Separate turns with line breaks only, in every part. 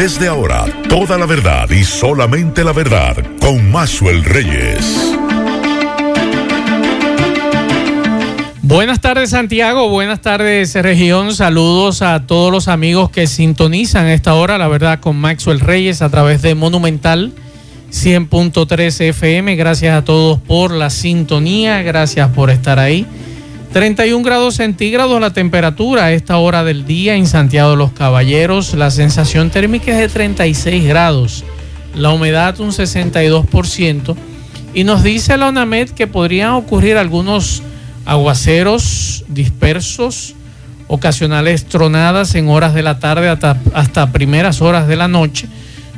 Desde ahora, toda la verdad y solamente la verdad con Maxwell Reyes.
Buenas tardes Santiago, buenas tardes región, saludos a todos los amigos que sintonizan esta hora, la verdad, con Maxwell Reyes a través de Monumental 100.3 FM. Gracias a todos por la sintonía, gracias por estar ahí. 31 grados centígrados la temperatura a esta hora del día en Santiago de los Caballeros. La sensación térmica es de 36 grados. La humedad un 62%. Y nos dice la ONAMED que podrían ocurrir algunos aguaceros dispersos, ocasionales tronadas en horas de la tarde hasta, primeras horas de la noche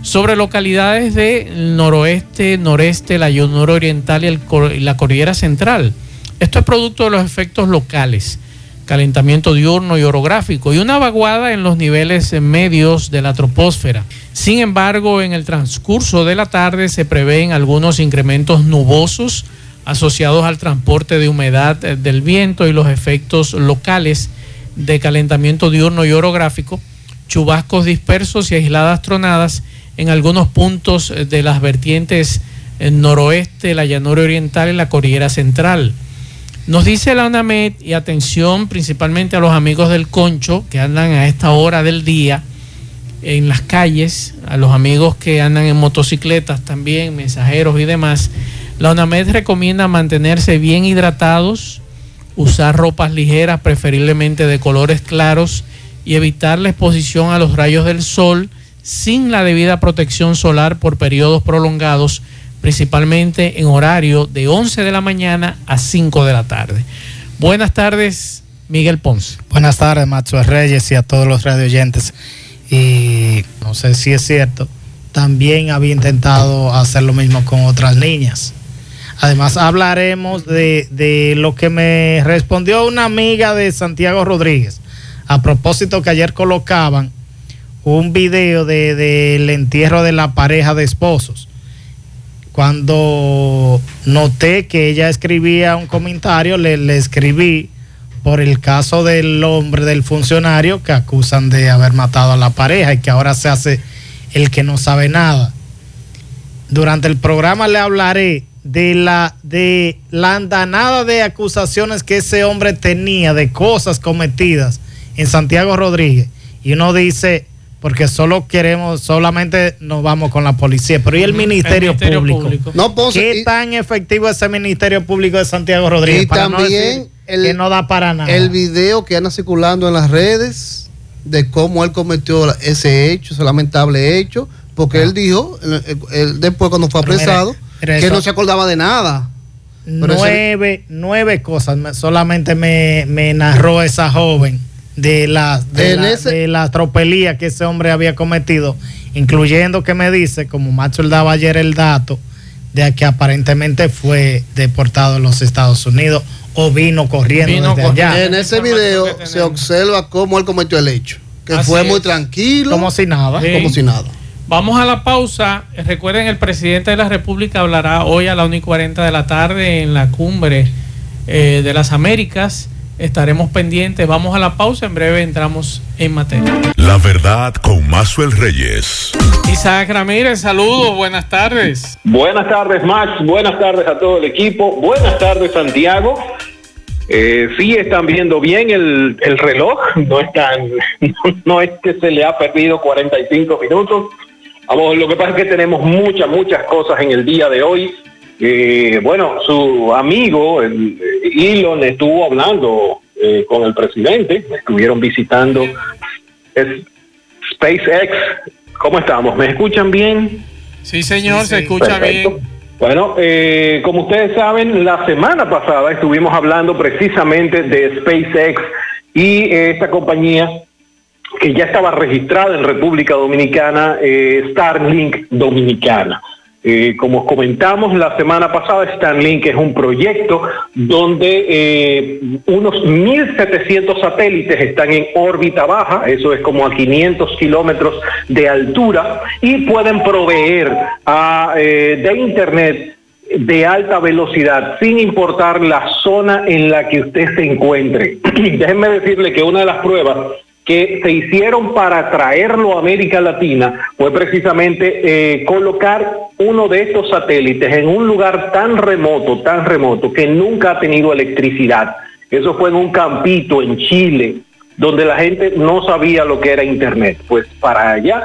sobre localidades del noroeste, noreste, la llanura oriental y la cordillera central. Esto es producto de los efectos locales, calentamiento diurno y orográfico y una vaguada en los niveles medios de la troposfera. Sin embargo, en el transcurso de la tarde se prevén algunos incrementos nubosos asociados al transporte de humedad del viento y los efectos locales de calentamiento diurno y orográfico, chubascos dispersos y aisladas tronadas en algunos puntos de las vertientes noroeste, la llanura oriental y la cordillera central. Nos dice la UNAMED, y atención principalmente a los amigos del concho que andan a esta hora del día en las calles, a los amigos que andan en motocicletas también, mensajeros y demás. La UNAMED recomienda mantenerse bien hidratados, usar ropas ligeras, preferiblemente de colores claros, y evitar la exposición a los rayos del sol sin la debida protección solar por periodos prolongados principalmente en horario de 11 de la mañana a 5 de la tarde. Buenas tardes, Miguel Ponce.
Buenas tardes, Macho Reyes y a todos los radio oyentes. Y no sé si es cierto, también había intentado hacer lo mismo con otras niñas. Además, hablaremos de, lo que me respondió una amiga de Santiago Rodríguez. A propósito que ayer colocaban un video del de, entierro de la pareja de esposos cuando noté que ella escribía un comentario, le, escribí por el caso del hombre, del funcionario que acusan de haber matado a la pareja y que ahora se hace el que no sabe nada. Durante el programa le hablaré de la, de la andanada de acusaciones que ese hombre tenía de cosas cometidas en Santiago Rodríguez. Y uno dice, porque solo queremos, solamente nos vamos con la policía, pero ¿y el Ministerio, Público? No, ¿Qué tan efectivo es el Ministerio Público de Santiago Rodríguez?
Y también el,
que no da para nada.
El video que anda circulando en las redes de cómo él cometió ese hecho, ese lamentable hecho, porque ah. él dijo, después cuando fue apresado, que no se acordaba de nada.
nueve, nueve cosas solamente me, me narró esa joven de la, de, la, tropelía que ese hombre había cometido, incluyendo que me dice, como Macho daba ayer el dato, de que aparentemente fue deportado a los Estados Unidos o vino corriendo desde allá.
En ese video se observa cómo él cometió el hecho, que fue muy tranquilo.
Como si nada.
Como si nada.
Vamos a la pausa. Recuerden, el presidente de la República hablará hoy a la 1 y 40 de la tarde en la cumbre eh, de las Américas estaremos pendientes. Vamos a la pausa, en breve entramos en materia.
La verdad con Mazuel Reyes.
Isaac Ramírez, saludos, buenas tardes.
Buenas tardes, Max, buenas tardes a todo el equipo, buenas tardes, Santiago. Eh, sí están viendo bien el, el reloj, no están, no es que se le ha perdido 45 minutos. Vamos, lo que pasa es que tenemos muchas, muchas cosas en el día de hoy. Eh, bueno, su amigo el, Elon estuvo hablando eh, con el presidente, estuvieron visitando SpaceX. ¿Cómo estamos? ¿Me escuchan bien?
Sí, señor, se escucha bien.
Bueno, eh, como ustedes saben, la semana pasada estuvimos hablando precisamente de SpaceX y esta compañía que ya estaba registrada en República Dominicana, Starlink Dominicana. Eh, como comentamos la semana pasada, Starlink es un proyecto donde eh, unos 1.700 satélites están en órbita baja, eso es como a 500 kilómetros de altura, y pueden proveer a, eh, de Internet de alta velocidad, sin importar la zona en la que usted se encuentre. Déjenme decirle que una de las pruebas se hicieron para traerlo a América Latina fue precisamente eh, colocar uno de estos satélites en un lugar tan remoto, tan remoto, que nunca ha tenido electricidad. Eso fue en un campito en Chile, donde la gente no sabía lo que era Internet. Pues para allá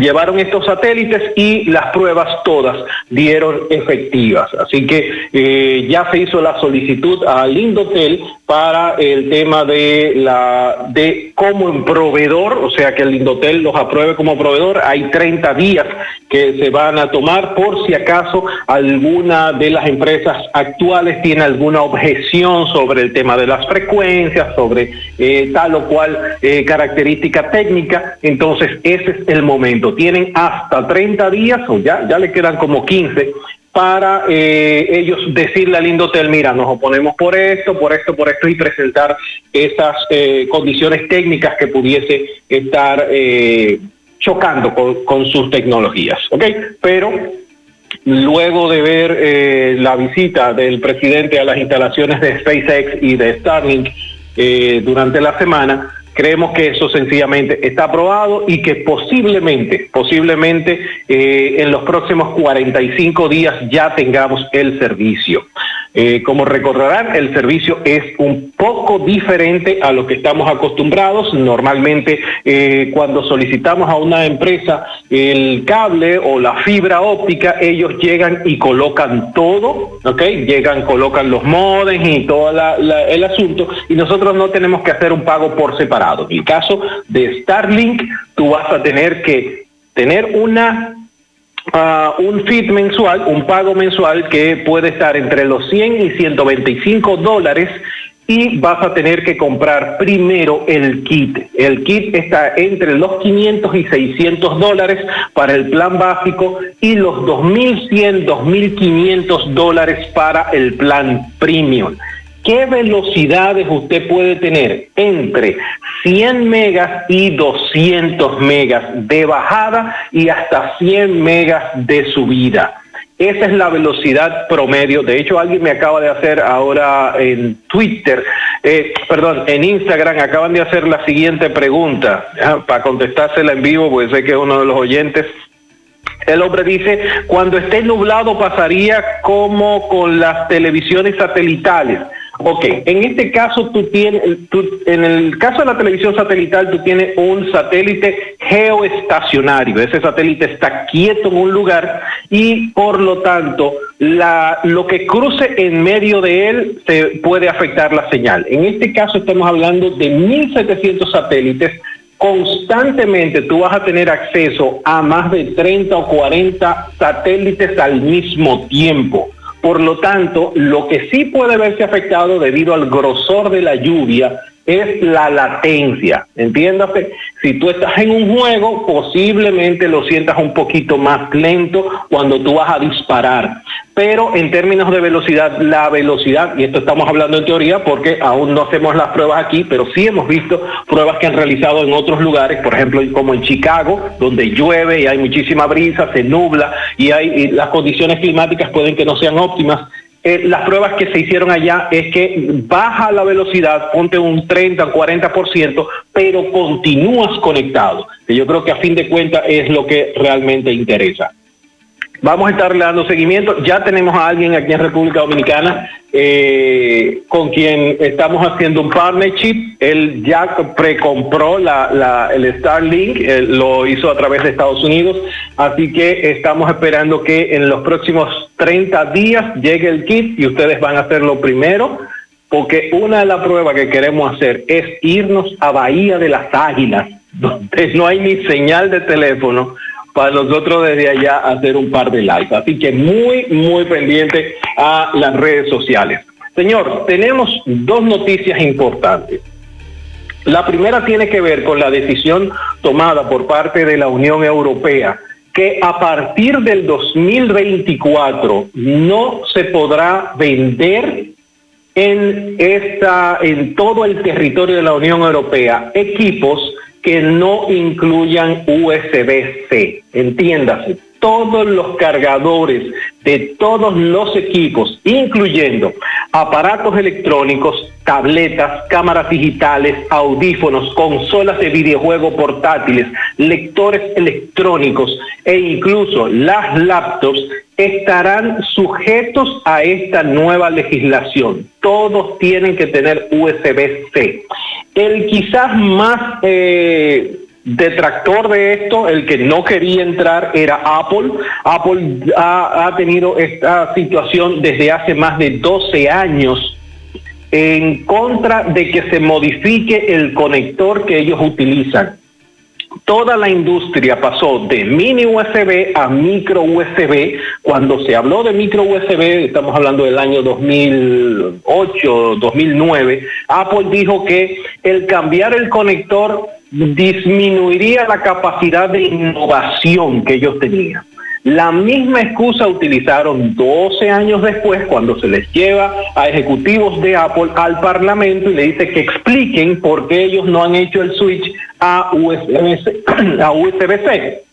llevaron estos satélites y las pruebas todas dieron efectivas. Así que eh, ya se hizo la solicitud al Indotel para el tema de la de como proveedor, o sea que el Indotel los apruebe como proveedor. Hay 30 días que se van a tomar por si acaso alguna de las empresas actuales tiene alguna objeción sobre el tema de las frecuencias, sobre eh, tal o cual eh, característica técnica. Entonces ese es el momento tienen hasta 30 días o ya, ya le quedan como 15 para eh, ellos decirle al Indotel, mira, nos oponemos por esto, por esto, por esto y presentar esas eh, condiciones técnicas que pudiese estar eh, chocando con, sus tecnologías, ¿ok? Pero luego de ver la visita del presidente a las instalaciones de SpaceX y de Starlink durante la semana, Creemos que eso sencillamente está aprobado y que posiblemente, posiblemente eh, en los próximos 45 días ya tengamos el servicio. Eh, como recordarán, el servicio es un poco diferente a lo que estamos acostumbrados. Normalmente, eh, cuando solicitamos a una empresa el cable o la fibra óptica, ellos llegan y colocan todo, ¿ok? Llegan, colocan los modems y todo el asunto, y nosotros no tenemos que hacer un pago por separado. En el caso de Starlink, tú vas a tener que tener una un fit mensual, un pago mensual que puede estar entre los 100 y 125 dólares y vas a tener que comprar primero el kit. El kit está entre los 500 y 600 dólares para el plan básico y los 2.100, 2.500 dólares para el plan premium. ¿Qué velocidades usted puede tener entre 100 megas y 200 megas de bajada y hasta 100 megas de subida? Esa es la velocidad promedio. De hecho, alguien me acaba de hacer ahora en Twitter, eh, perdón, en Instagram, acaban de hacer la siguiente pregunta, para contestársela en vivo, porque sé que es uno de los oyentes. El hombre dice, cuando esté nublado pasaría como con las televisiones satelitales. Ok, en este caso tú tienes, en el caso de la televisión satelital, tú tienes un satélite geoestacionario. Ese satélite está quieto en un lugar y por lo tanto lo que cruce en medio de él se puede afectar la señal. En este caso estamos hablando de 1.700 satélites. Constantemente tú vas a tener acceso a más de 30 o 40 satélites al mismo tiempo. Por lo tanto, lo que sí puede verse afectado debido al grosor de la lluvia es la latencia. Entiéndase, si tú estás en un juego, posiblemente lo sientas un poquito más lento cuando tú vas a disparar. Pero en términos de velocidad, la velocidad, y esto estamos hablando en teoría porque aún no hacemos las pruebas aquí, pero sí hemos visto pruebas que han realizado en otros lugares, por ejemplo, como en Chicago, donde llueve y hay muchísima brisa, se nubla y hay y las condiciones climáticas pueden que no sean óptimas eh, las pruebas que se hicieron allá es que baja la velocidad, ponte un 30, 40%, pero continúas conectado, yo creo que a fin de cuentas es lo que realmente interesa. Vamos a estarle dando seguimiento. Ya tenemos a alguien aquí en República Dominicana eh, con quien estamos haciendo un partnership. Él ya precompró el Starlink, lo hizo a través de Estados Unidos. Así que estamos esperando que en los próximos 30 días llegue el kit y ustedes van a hacerlo primero. Porque una de las pruebas que queremos hacer es irnos a Bahía de las Águilas, donde no hay ni señal de teléfono para nosotros desde allá hacer un par de likes. Así que muy, muy pendiente a las redes sociales. Señor, tenemos dos noticias importantes. La primera tiene que ver con la decisión tomada por parte de la Unión Europea que a partir del 2024 no se podrá vender en esta en todo el territorio de la Unión Europea equipos que no incluyan USB-C. Entiéndase, todos los cargadores de todos los equipos, incluyendo aparatos electrónicos, tabletas, cámaras digitales, audífonos, consolas de videojuego portátiles, lectores electrónicos e incluso las laptops estarán sujetos a esta nueva legislación. Todos tienen que tener USB-C. El quizás más eh, detractor de esto, el que no quería entrar era Apple. Apple ha, tenido esta situación desde hace más de 12 años en contra de que se modifique el conector que ellos utilizan. Toda la industria pasó de mini USB a micro USB. Cuando se habló de micro USB, estamos hablando del año 2008, 2009, Apple dijo que el cambiar el conector disminuiría la capacidad de innovación que ellos tenían. La misma excusa utilizaron 12 años después cuando se les lleva a ejecutivos de Apple al Parlamento y le dice que expliquen por qué ellos no han hecho el switch a USB-C.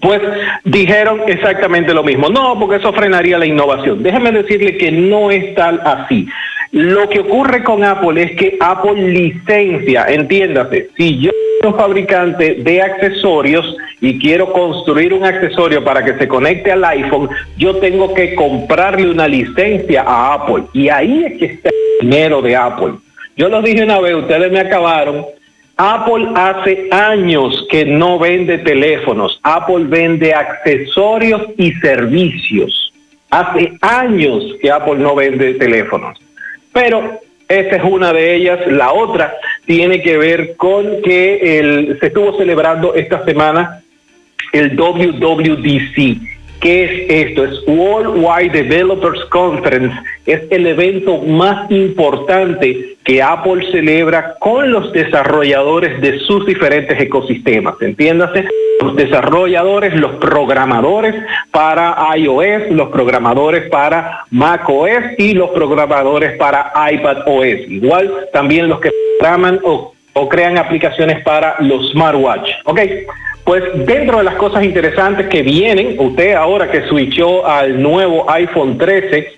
Pues dijeron exactamente lo mismo. No, porque eso frenaría la innovación. Déjeme decirle que no es tal así. Lo que ocurre con Apple es que Apple licencia, entiéndase, si yo fabricante de accesorios y quiero construir un accesorio para que se conecte al iPhone, yo tengo que comprarle una licencia a Apple. Y ahí es que está el dinero de Apple. Yo lo dije una vez, ustedes me acabaron. Apple hace años que no vende teléfonos. Apple vende accesorios y servicios. Hace años que Apple no vende teléfonos. Pero esta es una de ellas. La otra tiene que ver con que el, se estuvo celebrando esta semana el WWDC ¿Qué es esto? Es Worldwide Developers Conference. Es el evento más importante que Apple celebra con los desarrolladores de sus diferentes ecosistemas. Entiéndase, los desarrolladores, los programadores para iOS, los programadores para macOS y los programadores para iPadOS. Igual también los que programan o, o crean aplicaciones para los smartwatch. ¿Ok? Pues dentro de las cosas interesantes que vienen, usted ahora que switchó al nuevo iPhone 13,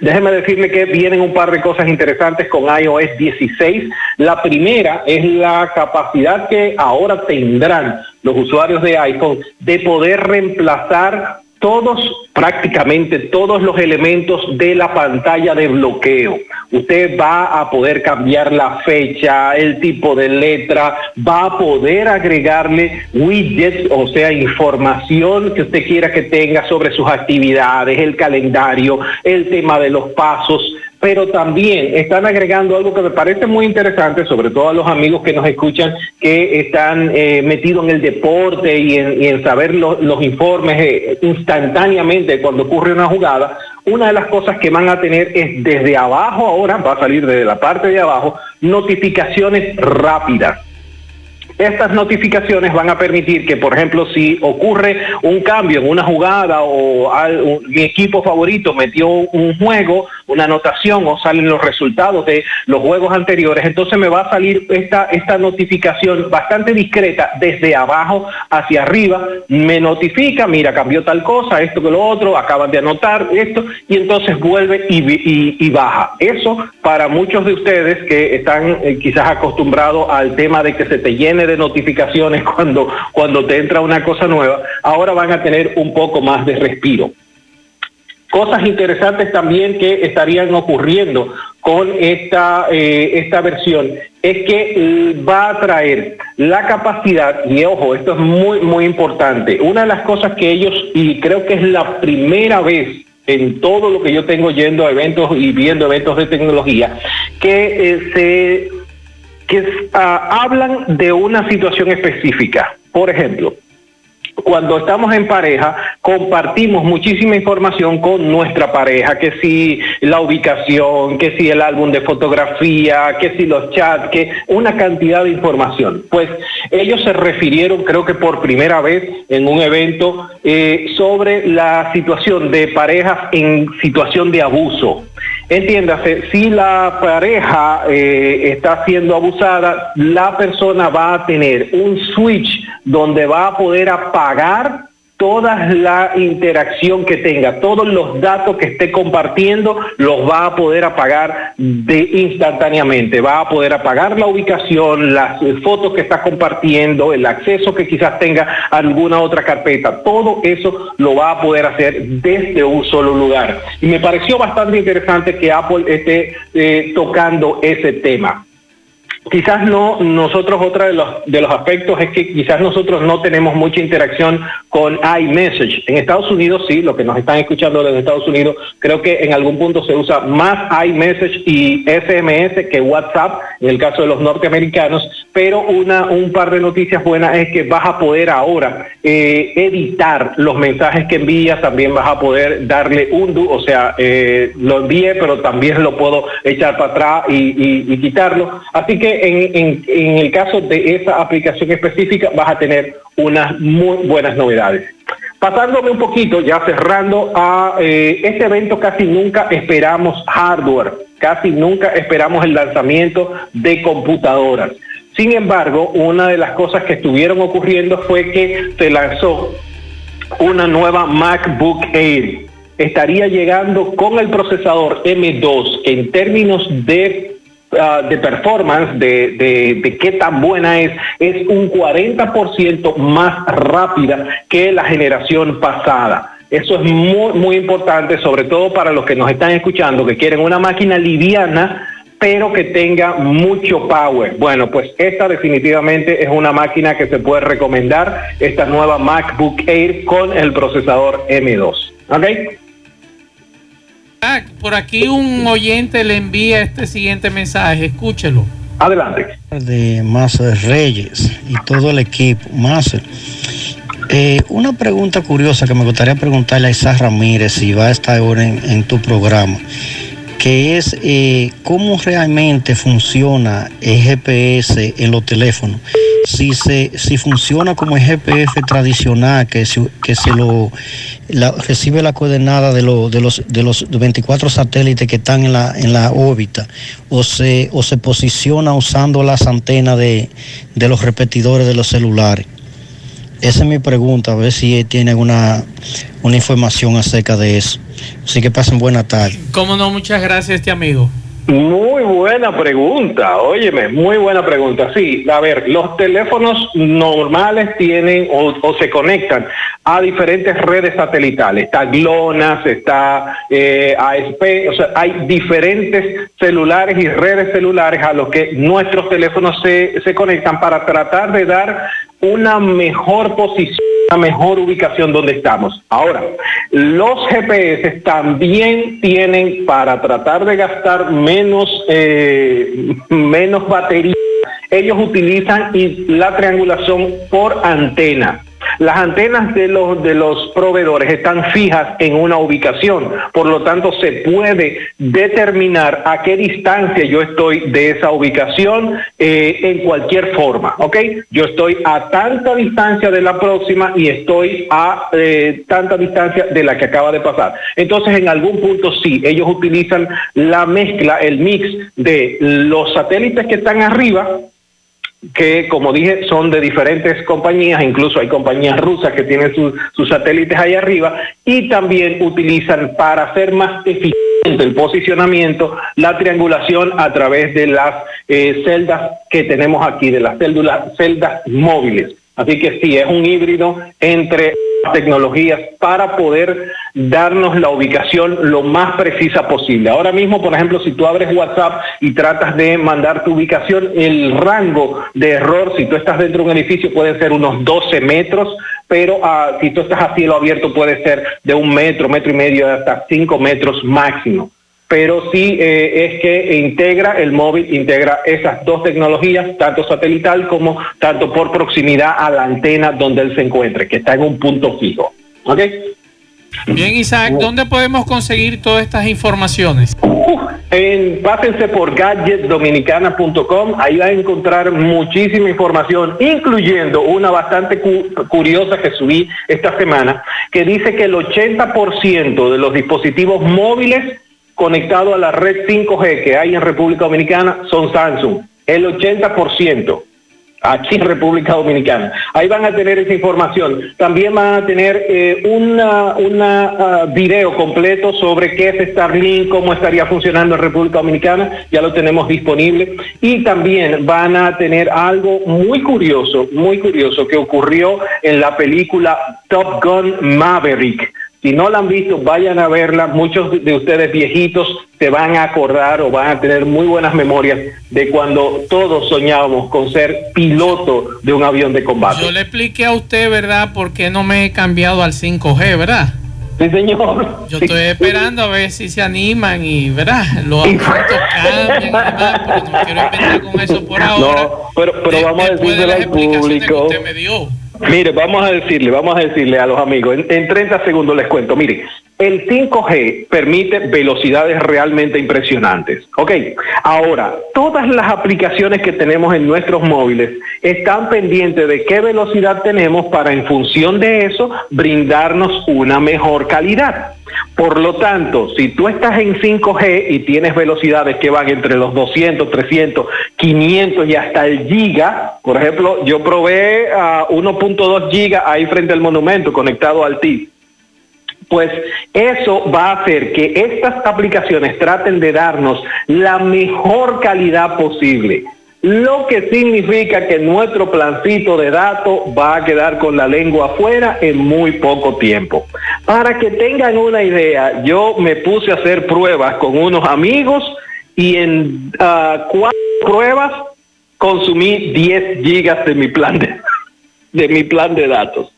déjeme decirle que vienen un par de cosas interesantes con iOS 16. La primera es la capacidad que ahora tendrán los usuarios de iPhone de poder reemplazar todos, prácticamente todos los elementos de la pantalla de bloqueo. Usted va a poder cambiar la fecha, el tipo de letra, va a poder agregarle widgets, o sea, información que usted quiera que tenga sobre sus actividades, el calendario, el tema de los pasos pero también están agregando algo que me parece muy interesante, sobre todo a los amigos que nos escuchan, que están eh, metidos en el deporte y en, saber los informes eh, instantáneamente cuando ocurre una jugada. Una de las cosas que van a tener es desde abajo ahora, va a salir desde la parte de abajo, notificaciones rápidas estas notificaciones van a permitir que, por ejemplo, si ocurre un cambio en una jugada o mi equipo favorito metió un juego, una anotación o salen los resultados de los juegos anteriores, entonces me va a salir esta, esta notificación bastante discreta desde abajo hacia arriba, me notifica, mira, cambió tal cosa, esto que lo otro, acaban de anotar esto, y entonces vuelve y, baja. Eso para muchos de ustedes que están eh, quizás acostumbrados al tema de que se te llene de notificaciones cuando, cuando te entra una cosa nueva, ahora van a tener un poco más de respiro. Cosas interesantes también que estarían ocurriendo con esta, eh, esta versión es que va a traer la capacidad, y ojo, esto es muy, muy importante, una de las cosas que ellos, y creo que es la primera vez en todo lo que yo tengo yendo a eventos y viendo eventos de tecnología, que eh, se que ah, hablan de una situación específica. Por ejemplo, cuando estamos en pareja, compartimos muchísima información con nuestra pareja, que si la ubicación, que si el álbum de fotografía, que si los chats, que una cantidad de información. Pues ellos se refirieron, creo que por primera vez en un evento, eh, sobre la situación de parejas en situación de abuso. Entiéndase, si la pareja eh, está siendo abusada, la persona va a tener un switch donde va a poder apagar toda la interacción que tenga, todos los datos que esté compartiendo, los va a poder apagar de instantáneamente. Va a poder apagar la ubicación, las fotos que está compartiendo, el acceso que quizás tenga a alguna otra carpeta. Todo eso lo va a poder hacer desde un solo lugar. Y me pareció bastante interesante que Apple esté eh, tocando ese tema quizás no, nosotros otro de los, de los aspectos es que quizás nosotros no tenemos mucha interacción con iMessage. En Estados Unidos sí, lo que nos están escuchando desde Estados Unidos, creo que en algún punto se usa más iMessage y SMS que WhatsApp, en el caso de los norteamericanos, pero una, un par de noticias buenas es que vas a poder ahora eh, editar los mensajes que envías, también vas a poder darle undo, o sea, eh, lo envié, pero también lo puedo echar para atrás y, y quitarlo. Así que en, el caso de esa aplicación específica vas a tener unas muy buenas novedades. Pasándome un poquito, ya cerrando a eh, este evento, casi nunca esperamos hardware, casi nunca esperamos el lanzamiento de computadoras. Sin embargo, una de las cosas que estuvieron ocurriendo fue que se lanzó una nueva MacBook Air. Estaría llegando con el procesador M2 en términos de Ah, de performance, de, de, qué tan buena es, es un 40% más rápida que la generación pasada. Eso es muy, muy importante, sobre todo para los que nos están escuchando, que quieren una máquina liviana, pero que tenga mucho power. Bueno, pues esta definitivamente es una máquina que se puede recomendar, esta nueva MacBook Air con el procesador M2. ¿Ok?
Ah, por aquí un oyente le envía este siguiente mensaje, escúchelo.
Adelante.
De Master Reyes y todo el equipo. Master, eh, una pregunta curiosa que me gustaría preguntarle a Isa Ramírez si va a estar ahora en, tu programa, que es eh, cómo realmente funciona el GPS en los teléfonos si se si funciona como el GPF tradicional que se, que se lo recibe la coordenada de, de los de los 24 satélites que están en la en la órbita o se o se posiciona usando las antenas de, de los repetidores de los celulares. Esa es mi pregunta a ver si tiene alguna una información acerca de eso. Así que pasen buena tarde.
Cómo no muchas gracias este amigo
muy buena pregunta, óyeme, muy buena pregunta. Sí, a ver, los teléfonos normales tienen o, se conectan a diferentes redes satelitales. Está GLONASS, está eh, ASP, o sea, hay diferentes celulares y redes celulares a los que nuestros teléfonos se, se conectan para tratar de dar una mejor posición una mejor ubicación donde estamos. Ahora, los GPS también tienen para tratar de gastar menos, eh, menos batería, ellos utilizan la triangulación por antena. Las antenas de los, de los proveedores están fijas en una ubicación, por lo tanto se puede determinar a qué distancia yo estoy de esa ubicación eh, en cualquier forma, ¿ok? Yo estoy a tanta distancia de la próxima y estoy a eh, tanta distancia de la que acaba de pasar. Entonces, en algún punto sí, ellos utilizan la mezcla, el mix de los satélites que están arriba, que, como dije, son de diferentes compañías, incluso hay compañías rusas que tienen sus satélites ahí arriba, y también utilizan para hacer más eficiente el posicionamiento, la triangulación a través de las eh, celdas que tenemos aquí, de las células, celdas móviles. Así que sí, es un híbrido entre tecnologías para poder darnos la ubicación lo más precisa posible. Ahora mismo, por ejemplo, si tú abres WhatsApp y tratas de mandar tu ubicación, el rango de error, si tú estás dentro de un edificio, puede ser unos 12 metros, pero ah, si tú estás a cielo abierto, puede ser de un metro, metro y medio, hasta 5 metros máximo pero sí eh, es que integra el móvil, integra esas dos tecnologías, tanto satelital como tanto por proximidad a la antena donde él se encuentre, que está en un punto fijo. ¿Ok?
Bien, Isaac, ¿dónde podemos conseguir todas estas informaciones?
en, pásense por gadgetdominicana.com, ahí va a encontrar muchísima información, incluyendo una bastante curiosa que subí esta semana, que dice que el 80% de los dispositivos móviles conectado a la red 5G que hay en República Dominicana son Samsung, el 80%. aquí en República Dominicana. Ahí van a tener esa información. También van a tener eh, una, una ah, video completo sobre qué es Starlink, cómo estaría funcionando en República Dominicana, ya lo tenemos disponible. Y también van a tener algo muy curioso, muy curioso que ocurrió en la película Top Gun Maverick. Si no la han visto, vayan a verla. Muchos de ustedes viejitos se van a acordar o van a tener muy buenas memorias de cuando todos soñábamos con ser piloto de un avión de combate.
Yo le expliqué a usted, ¿verdad?, por qué no me he cambiado al 5G, ¿verdad?
Sí, señor.
Yo estoy esperando a ver si se animan y, ¿verdad? Los asuntos cambian y demás, pero no quiero empezar con eso por ahora.
No, pero, pero vamos a decirle al público. Que usted me dio. Mire, vamos a decirle, vamos a decirle a los amigos, en, 30 segundos les cuento, mire, el 5G permite velocidades realmente impresionantes. Ok, ahora, todas las aplicaciones que tenemos en nuestros móviles están pendientes de qué velocidad tenemos para en función de eso brindarnos una mejor calidad. Por lo tanto, si tú estás en 5G y tienes velocidades que van entre los 200, 300, 500 y hasta el giga, por ejemplo, yo probé a 1.2 giga ahí frente al monumento conectado al TIP. Pues eso va a hacer que estas aplicaciones traten de darnos la mejor calidad posible lo que significa que nuestro plancito de datos va a quedar con la lengua afuera en muy poco tiempo. Para que tengan una idea, yo me puse a hacer pruebas con unos amigos y en uh, cuatro pruebas consumí 10 gigas de mi plan de, de mi plan de datos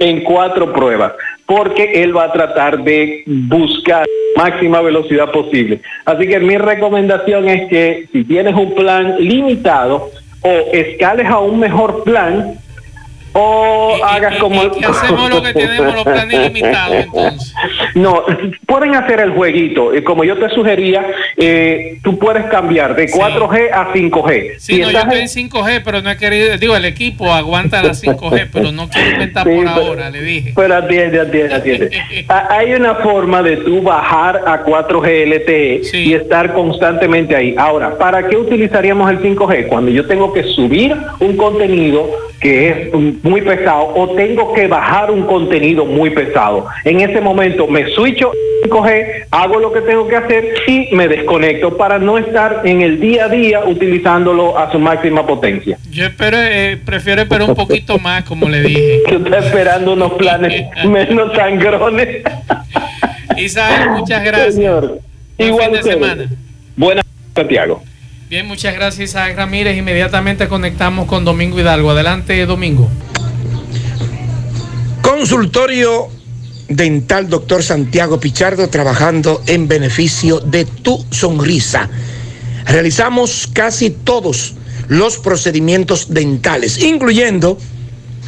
en cuatro pruebas, porque él va a tratar de buscar máxima velocidad posible. Así que mi recomendación es que si tienes un plan limitado o escales a un mejor plan, o hagas como
y, hacemos lo que tenemos los planes limitados entonces.
No pueden hacer el jueguito. Como yo te sugería eh, tú puedes cambiar de 4G a 5G
sí no, yo estoy en 5G pero no he querido digo el equipo aguanta la 5G pero no quiero inventar por ahora le dije.
pero atiende atiende atiende. Hay una forma de tú bajar a 4G LTE y estar constantemente ahí. Ahora ¿para qué utilizaríamos el 5G? cuando yo tengo que subir un contenido que es muy pesado o tengo que bajar un contenido muy pesado. En ese momento me switcho 5G, hago lo que tengo que hacer y me desconecto para no estar en el día a día utilizándolo a su máxima potencia.
Yo espero, eh, prefiero esperar un poquito más, como le dije.
Yo estoy esperando unos planes menos sangrones.
Isabel, muchas gracias.
Señor, igual de semana. Buenas, Santiago.
Bien, muchas gracias a Ramírez. Inmediatamente conectamos con Domingo Hidalgo. Adelante, Domingo.
Consultorio Dental Doctor Santiago Pichardo trabajando en beneficio de tu sonrisa. Realizamos casi todos los procedimientos dentales, incluyendo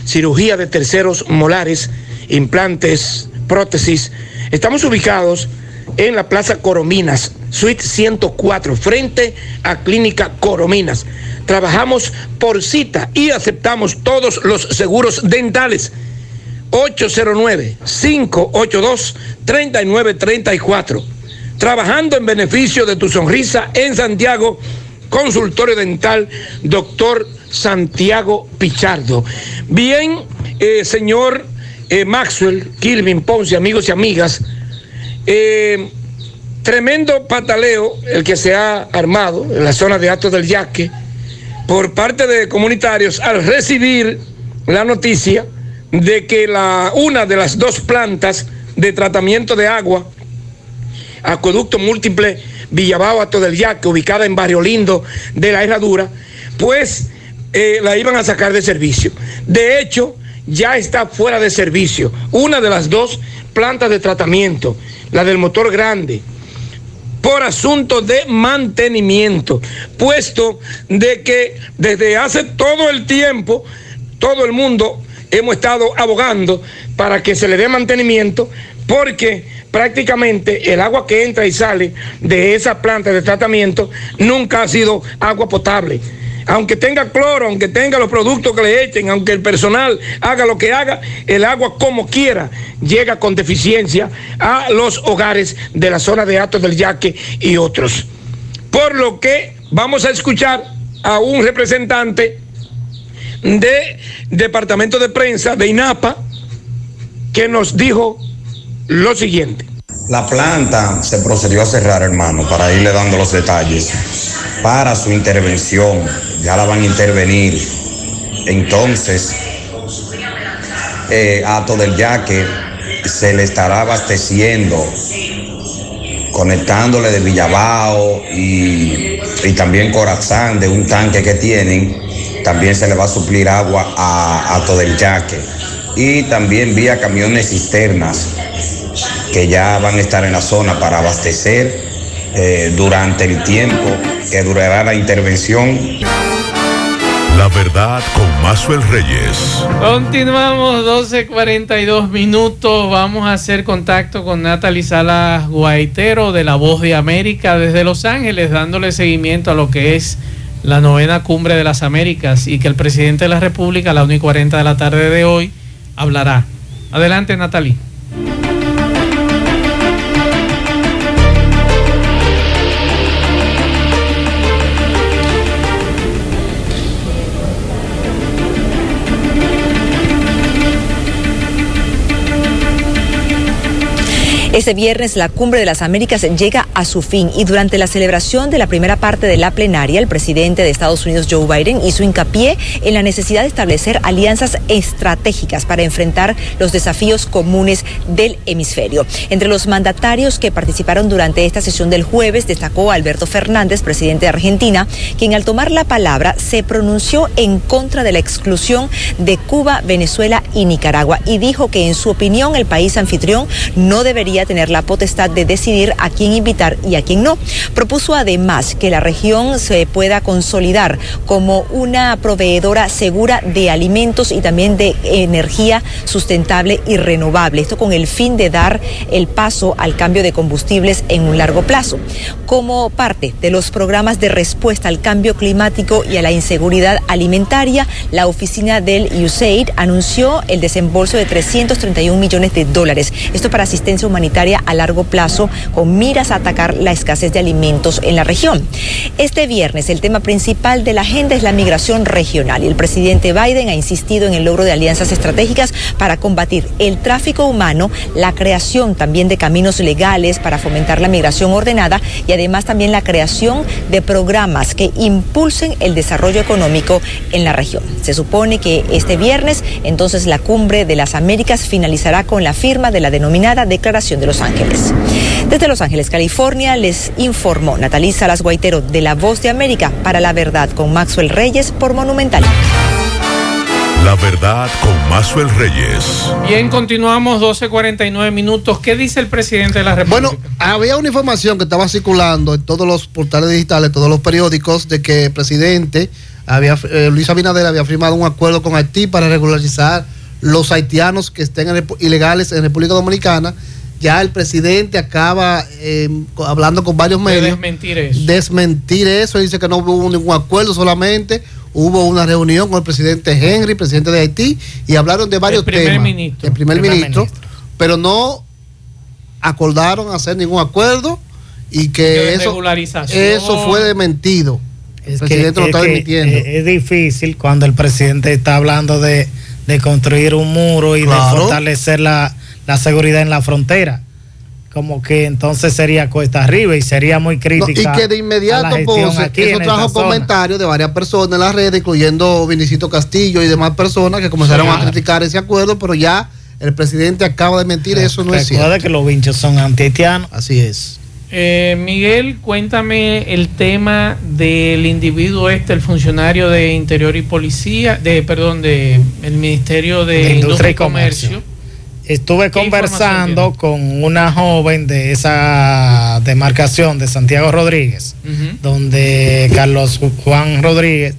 cirugía de terceros molares, implantes, prótesis. Estamos ubicados en la Plaza Corominas, Suite 104, frente a Clínica Corominas. Trabajamos por cita y aceptamos todos los seguros dentales. 809-582-3934. Trabajando en beneficio de tu sonrisa en Santiago, consultorio dental, doctor Santiago Pichardo. Bien, eh, señor eh, Maxwell, Kilvin Ponce, amigos y amigas eh, tremendo pataleo el que se ha armado en la zona de Actos del Yaque por parte de comunitarios al recibir la noticia de que una de las dos plantas de tratamiento de agua, acueducto múltiple Villabao Actos del Yaque, ubicada en Barrio Lindo de la Herradura, pues eh, la iban a sacar de servicio. De hecho, ya está fuera de servicio. Una de las dos plantas de tratamiento la del motor grande, por asunto de mantenimiento, puesto de que desde hace todo el tiempo, todo el mundo hemos estado abogando para que se le dé mantenimiento, porque prácticamente el agua que entra y sale de esa planta de tratamiento nunca ha sido agua potable aunque tenga cloro, aunque tenga los productos que le echen, aunque el personal haga lo que haga, el agua como quiera llega con deficiencia a los hogares de la zona de Atos del Yaque y otros. Por lo que vamos a escuchar a un representante de Departamento de Prensa de INAPA, que nos dijo lo siguiente.
La planta se procedió a cerrar, hermano, para irle dando los detalles para su intervención. Ya la van a intervenir. Entonces, eh, Ato del Yaque se le estará abasteciendo, conectándole de Villabao y, y también Corazán de un tanque que tienen. También se le va a suplir agua a Ato del Yaque. Y también vía camiones cisternas que ya van a estar en la zona para abastecer eh, durante el tiempo que durará la intervención.
La verdad con Mazuel Reyes.
Continuamos 12.42 minutos. Vamos a hacer contacto con Natalie Salas Guaitero de La Voz de América desde Los Ángeles, dándole seguimiento a lo que es la novena cumbre de las Américas y que el presidente de la República a las 1 y 40 de la tarde de hoy hablará. Adelante, Natalie.
Este viernes la Cumbre de las Américas llega a su fin y durante la celebración de la primera parte de la plenaria, el presidente de Estados Unidos, Joe Biden, hizo hincapié en la necesidad de establecer alianzas estratégicas para enfrentar los desafíos comunes del hemisferio. Entre los mandatarios que participaron durante esta sesión del jueves destacó Alberto Fernández, presidente de Argentina, quien al tomar la palabra se pronunció en contra de la exclusión de Cuba, Venezuela y Nicaragua y dijo que en su opinión el país anfitrión no debería tener la potestad de decidir a quién invitar y a quién no. Propuso además que la región se pueda consolidar como una proveedora segura de alimentos y también de energía sustentable y renovable. Esto con el fin de dar el paso al cambio de combustibles en un largo plazo. Como parte de los programas de respuesta al cambio climático y a la inseguridad alimentaria, la oficina del USAID anunció el desembolso de 331 millones de dólares. Esto para asistencia humanitaria a largo plazo con miras a atacar la escasez de alimentos en la región. Este viernes el tema principal de la agenda es la migración regional y el presidente Biden ha insistido en el logro de alianzas estratégicas para combatir el tráfico humano, la creación también de caminos legales para fomentar la migración ordenada y además también la creación de programas que impulsen el desarrollo económico en la región. Se supone que este viernes entonces la cumbre de las Américas finalizará con la firma de la denominada Declaración de Los Ángeles. Desde Los Ángeles, California, les informó Natalí Salas Guaitero de La Voz de América para la Verdad con Maxwell Reyes por Monumental.
La verdad con Maxwell Reyes.
Bien, continuamos 12.49 minutos. ¿Qué dice el presidente de la República?
Bueno, había una información que estaba circulando en todos los portales digitales, todos los periódicos, de que el presidente había, eh, Luis Abinader había firmado un acuerdo con Haití para regularizar los haitianos que estén ilegales en República Dominicana ya el presidente acaba eh, hablando con varios medios.
desmentir eso.
Desmentir eso. Dice que no hubo ningún acuerdo, solamente hubo una reunión con el presidente Henry, presidente de Haití, y hablaron de varios
el primer
temas.
Ministro.
El primer, ministro, Pero no acordaron hacer ningún acuerdo y que eso, eso fue desmentido.
el presidente lo está desmintiendo. Es, difícil cuando el presidente está hablando de, construir un muro y de fortalecer la la seguridad en la frontera. Como que entonces sería cuesta arriba y sería muy crítica.
y que de inmediato, aquí eso trajo comentarios de varias personas en las redes, incluyendo Vinicito Castillo y demás personas que comenzaron a criticar ese acuerdo, pero ya el presidente acaba de mentir, eso no es cierto.
Recuerda que los vinchos son antihaitianos.
Así es.
Eh, Miguel, cuéntame el tema del individuo este, el funcionario de Interior y Policía, de perdón, de el Ministerio de, Industria, y Comercio
Estuve conversando con una joven de esa demarcación de Santiago Rodríguez, donde Carlos Juan Rodríguez,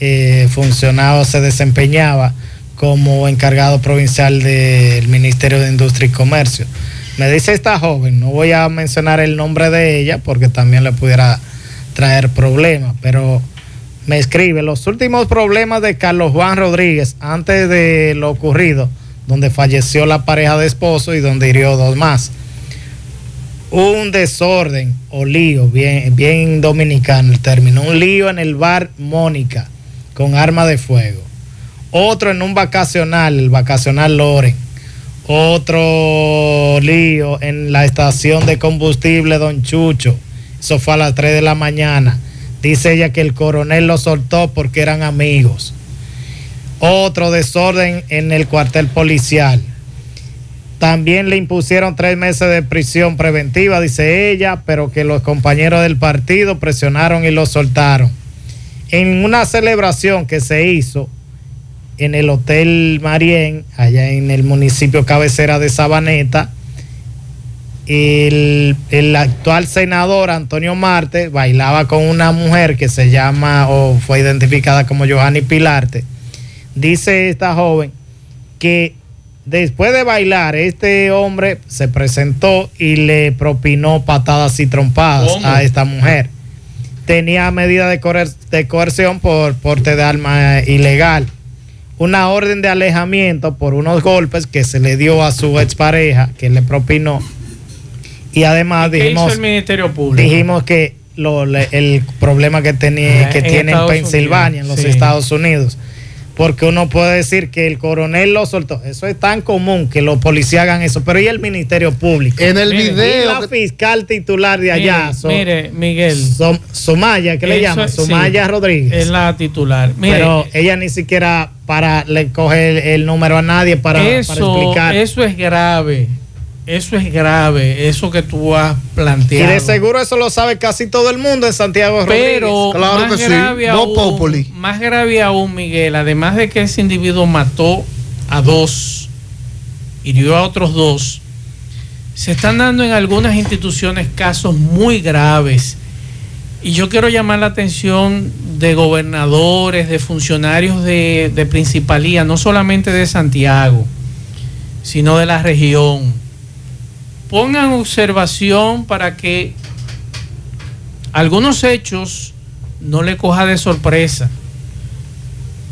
eh, funcionado, se desempeñaba como encargado provincial del Ministerio de Industria y Comercio. Me dice esta joven, no voy a mencionar el nombre de ella porque también le pudiera traer problemas, pero me escribe los últimos problemas de Carlos Juan Rodríguez antes de lo ocurrido donde falleció la pareja de esposo y donde hirió dos más. Un desorden o lío, bien, bien dominicano el término, un lío en el bar Mónica con arma de fuego. Otro en un vacacional, el vacacional Loren. Otro lío en la estación de combustible Don Chucho. Eso fue a las 3 de la mañana. Dice ella que el coronel lo soltó porque eran amigos. Otro desorden en el cuartel policial. También le impusieron tres meses de prisión preventiva, dice ella, pero que los compañeros del partido presionaron y lo soltaron. En una celebración que se hizo en el Hotel Marién, allá en el municipio cabecera de Sabaneta, el, el, actual senador Antonio Marte bailaba con una mujer que se llama o fue identificada como Johanny Pilarte. Dice esta joven que después de bailar, este hombre se presentó y le propinó patadas y trompadas
¿Cómo?
a esta mujer. Tenía medida de, coer- de coerción por porte de arma ilegal. Una orden de alejamiento por unos golpes que se le dio a su expareja, que le propinó. Y además
¿Qué hizo
dijimos,
el Ministerio Público?
dijimos que lo- le- el problema que, tenía, que
En
tiene en Pensilvania, en los
sí.
Estados Unidos. Porque uno puede decir que el coronel lo soltó. Eso es tan común que los policías hagan eso. Pero ¿y el Ministerio Público?
En el
Mire,
Y
video.
la fiscal titular de allá,
Mire,
so-
mire, Miguel.
so- Sumaya, ¿qué le llama?
sí,
Rodríguez.
Es la titular. Mire,
Pero ella ni siquiera para le coge el, el número a nadie para, para
eso,
explicar.
eso es grave. Eso es grave. Eso que tú has
y
planteado.
de seguro eso lo sabe casi todo el mundo en Santiago
Pero
Rodríguez.
Claro
más
que
grave
No
aún,
populi.
más grave aún, Miguel, además de que ese individuo mató a dos, hirió a otros dos, se están dando en algunas instituciones casos muy graves. Y yo quiero llamar la atención de gobernadores, de funcionarios de, de principalía, no solamente de Santiago, sino de la región. Pongan observación para que algunos hechos no le coja de sorpresa.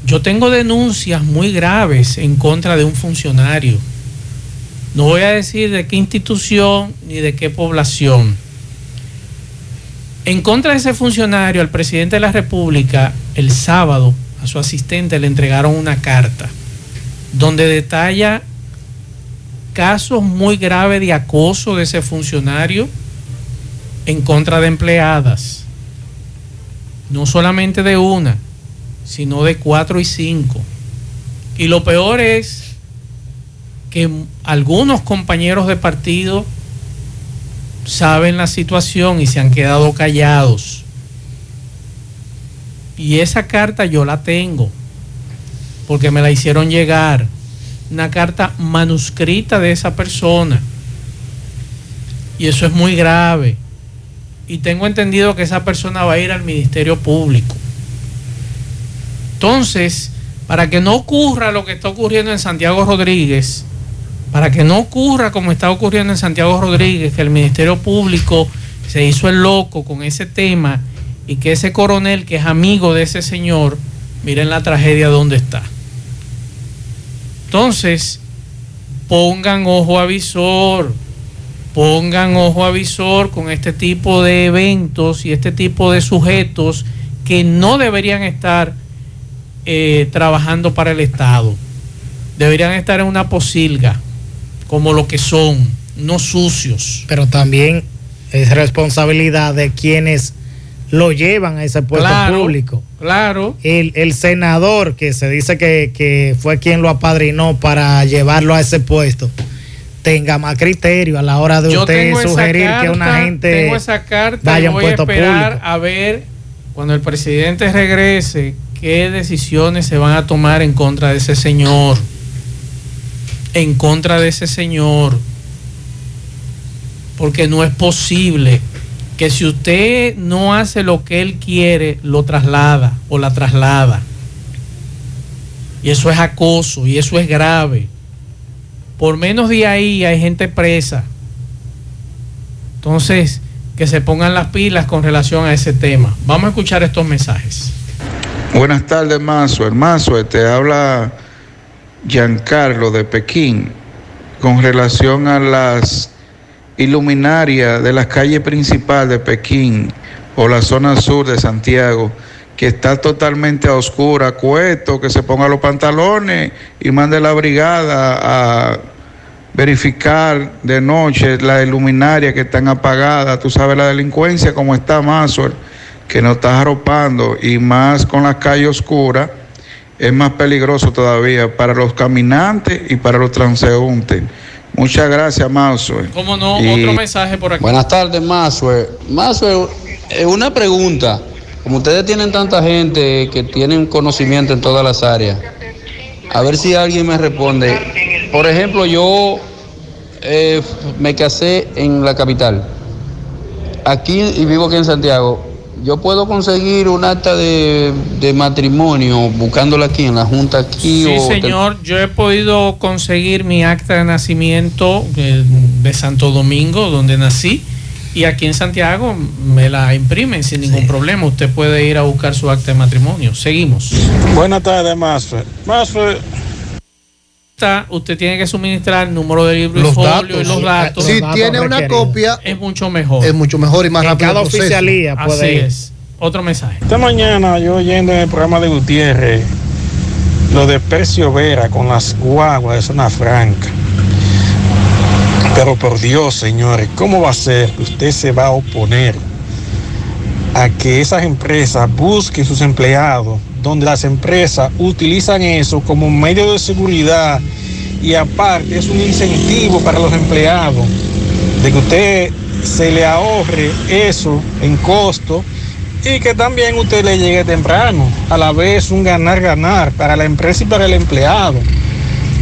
Yo tengo denuncias muy graves en contra de un funcionario. No voy a decir de qué institución ni de qué población. En contra de ese funcionario, al presidente de la República, el sábado, a su asistente le entregaron una carta donde detalla casos muy graves de acoso de ese funcionario en contra de empleadas. No solamente de una, sino de cuatro y cinco. Y lo peor es que algunos compañeros de partido saben la situación y se han quedado callados. Y esa carta yo la tengo, porque me la hicieron llegar. Una carta manuscrita de esa persona. Y eso es muy grave. Y tengo entendido que esa persona va a ir al Ministerio Público. Entonces, para que no ocurra lo que está ocurriendo en Santiago Rodríguez, para que no ocurra como está ocurriendo en Santiago Rodríguez, que el Ministerio Público se hizo el loco con ese tema y que ese coronel que es amigo de ese señor, miren la tragedia donde está. Entonces, pongan ojo avisor, pongan ojo avisor con este tipo de eventos y este tipo de sujetos que no deberían estar eh, trabajando para el Estado. Deberían estar en una posilga, como lo que son, no sucios.
Pero también es responsabilidad de quienes lo llevan a ese puesto
Claro.
público.
Claro,
El, el senador que se dice que, que fue quien lo apadrinó para llevarlo a ese puesto tenga más criterio a la hora de
yo
usted sugerir
carta,
que una gente
tengo esa carta
vaya a un
voy a
puesto
esperar
público.
a ver cuando el presidente regrese qué decisiones se van a tomar en contra de ese señor en contra de ese señor porque no es posible que si usted no hace lo que él quiere lo traslada o la traslada y eso es acoso y eso es grave por menos de ahí hay gente presa. Entonces, que se pongan las pilas con relación a ese tema. Vamos a escuchar estos mensajes.
Buenas tardes, Mazo. Mazo, te habla Giancarlo de Pekín con relación a las iluminarias de la calle principal de Pekín o la zona sur de Santiago que está totalmente a oscura, cueto, que se ponga los pantalones y mande la brigada a verificar de noche las luminarias que están apagadas. Tú sabes la delincuencia como está Mazor, que nos está arropando y más con las calles oscuras es más peligroso todavía para los caminantes y para los transeúntes. Muchas gracias, Mazor.
¿Cómo no?
Y-
Otro mensaje por aquí.
Buenas tardes, Masue. Masue, eh, una pregunta. Como ustedes tienen tanta gente que tienen conocimiento en todas las áreas, a ver si alguien me responde. Por ejemplo, yo eh, me casé en la capital. Aquí y vivo aquí en Santiago. Yo puedo conseguir un acta de, de matrimonio buscándola aquí en la junta aquí
Sí,
o
señor, yo he podido conseguir mi acta de nacimiento eh, de Santo Domingo, donde nací, y aquí en Santiago me la imprimen sin ningún problema. Usted puede ir a buscar su acta de matrimonio. Seguimos.
Buenas tardes, Masfer. Masfer,
Está- Usted tiene que suministrar el número de libro y
Los
folio
datos.
y los datos.
Si tiene una copia,
es mucho mejor.
es mucho mejor y más
En
rápido.
cada
el
oficialía puede Así ir. es. Otro mensaje.
esta mañana yo oyendo en el programa de Gutiérrez lo de Percio Vera con las guaguas de zona franca. Pero por Dios, señores, ¿cómo va a ser que usted se va a oponer a que esas empresas busquen sus empleados, donde las empresas utilizan eso como medio de seguridad y aparte es un incentivo para los empleados, de que usted se le ahorre eso en costo y que también usted le llegue temprano, a la vez un ganar-ganar para la empresa y para el empleado.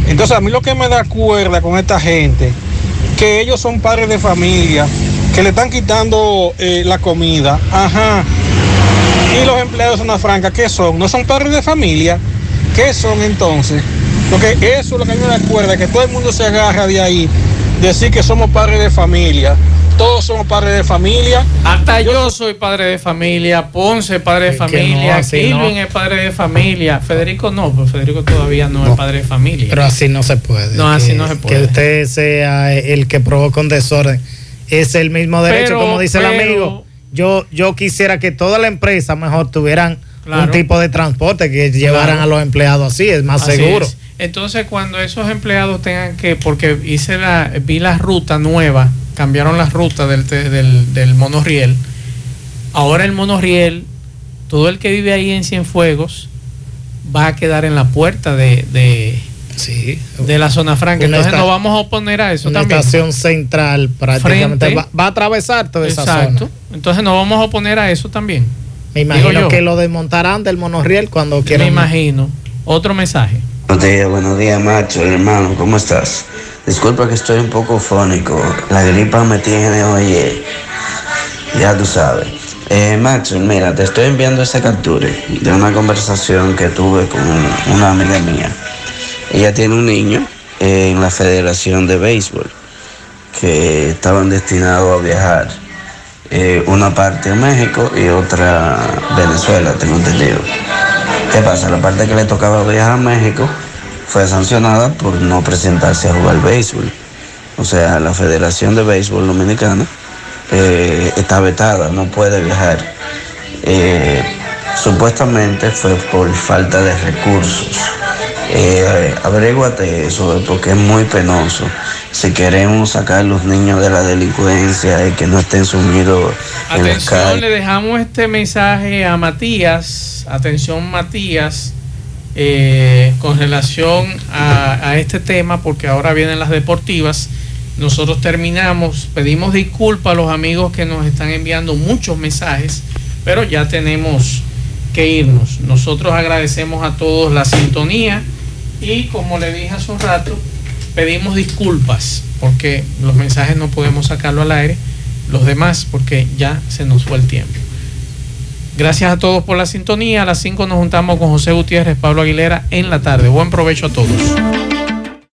Entonces a mí lo que me da cuerda con esta gente, que ellos son padres de familia, que le están quitando eh, la comida, ajá. Y los empleados de zona franca, ¿qué son? ¿No son padres de familia? ¿Qué son entonces? Porque eso es lo que a mí me da cuerda, que todo el mundo se agarra de ahí, decir que somos padres de familia. Todos somos padres de familia.
Hasta yo soy padre de familia, Ponce es padre de familia,
no.
es padre de familia, Federico no, pues Federico todavía no, es padre de familia.
Pero así no se puede.
No, así no se puede.
Que usted sea el que provoca un desorden. Es el mismo derecho,
Pero-
como dice
pero-
el amigo. Yo, yo quisiera que toda la empresa mejor tuvieran
Claro.
un tipo de transporte que llevaran
Claro.
a los empleados así, es más
Así
seguro.
es. Entonces, cuando esos empleados tengan que, porque hice la, vi la ruta nueva, cambiaron la ruta del, del, del monorriel. Ahora el monorriel, todo el que vive ahí en Cienfuegos va a quedar en la puerta de, de, de la zona franca.
Una
Entonces nos vamos a oponer a eso
Una
también.
estación central prácticamente
Frente.
va, va a atravesar toda esa
Exacto.
zona.
Entonces nos vamos a oponer a eso también.
Me imagino que lo desmontarán del monorriel cuando quieran.
Me imagino. Otro mensaje.
Buenos días, buenos días, macho, hermano, ¿cómo estás? Disculpa que estoy un poco fónico. La gripa me tiene, oye, ya tú sabes. Eh, macho, mira, te estoy enviando esa captura de una conversación que tuve con una amiga mía. Ella tiene un niño en la Federación de Béisbol que estaban destinados a viajar. Eh, una parte a México y otra a Venezuela, tengo entendido. ¿Qué pasa? La parte que le tocaba viajar a México fue sancionada por no presentarse a jugar béisbol. O sea, la Federación de Béisbol Dominicana eh, está vetada, no puede viajar. Eh, supuestamente fue por falta de recursos. Eh, eso, porque es muy penoso. Si queremos sacar a los niños de la delincuencia y que no estén sumidos en las
Atención,
calles.
le dejamos este mensaje a Matías. Atención, Matías, eh, con relación a, a este tema, porque ahora vienen las deportivas. Nosotros terminamos, pedimos disculpas a los amigos que nos están enviando muchos mensajes, pero ya tenemos que irnos. Nosotros agradecemos a todos la sintonía y como le dije hace un rato, pedimos disculpas porque los mensajes no podemos sacarlo al aire, los demás porque ya se nos fue el tiempo. Gracias a todos por la sintonía. A las 5 nos juntamos con José Gutiérrez, Pablo Aguilera en la tarde. Buen provecho a todos.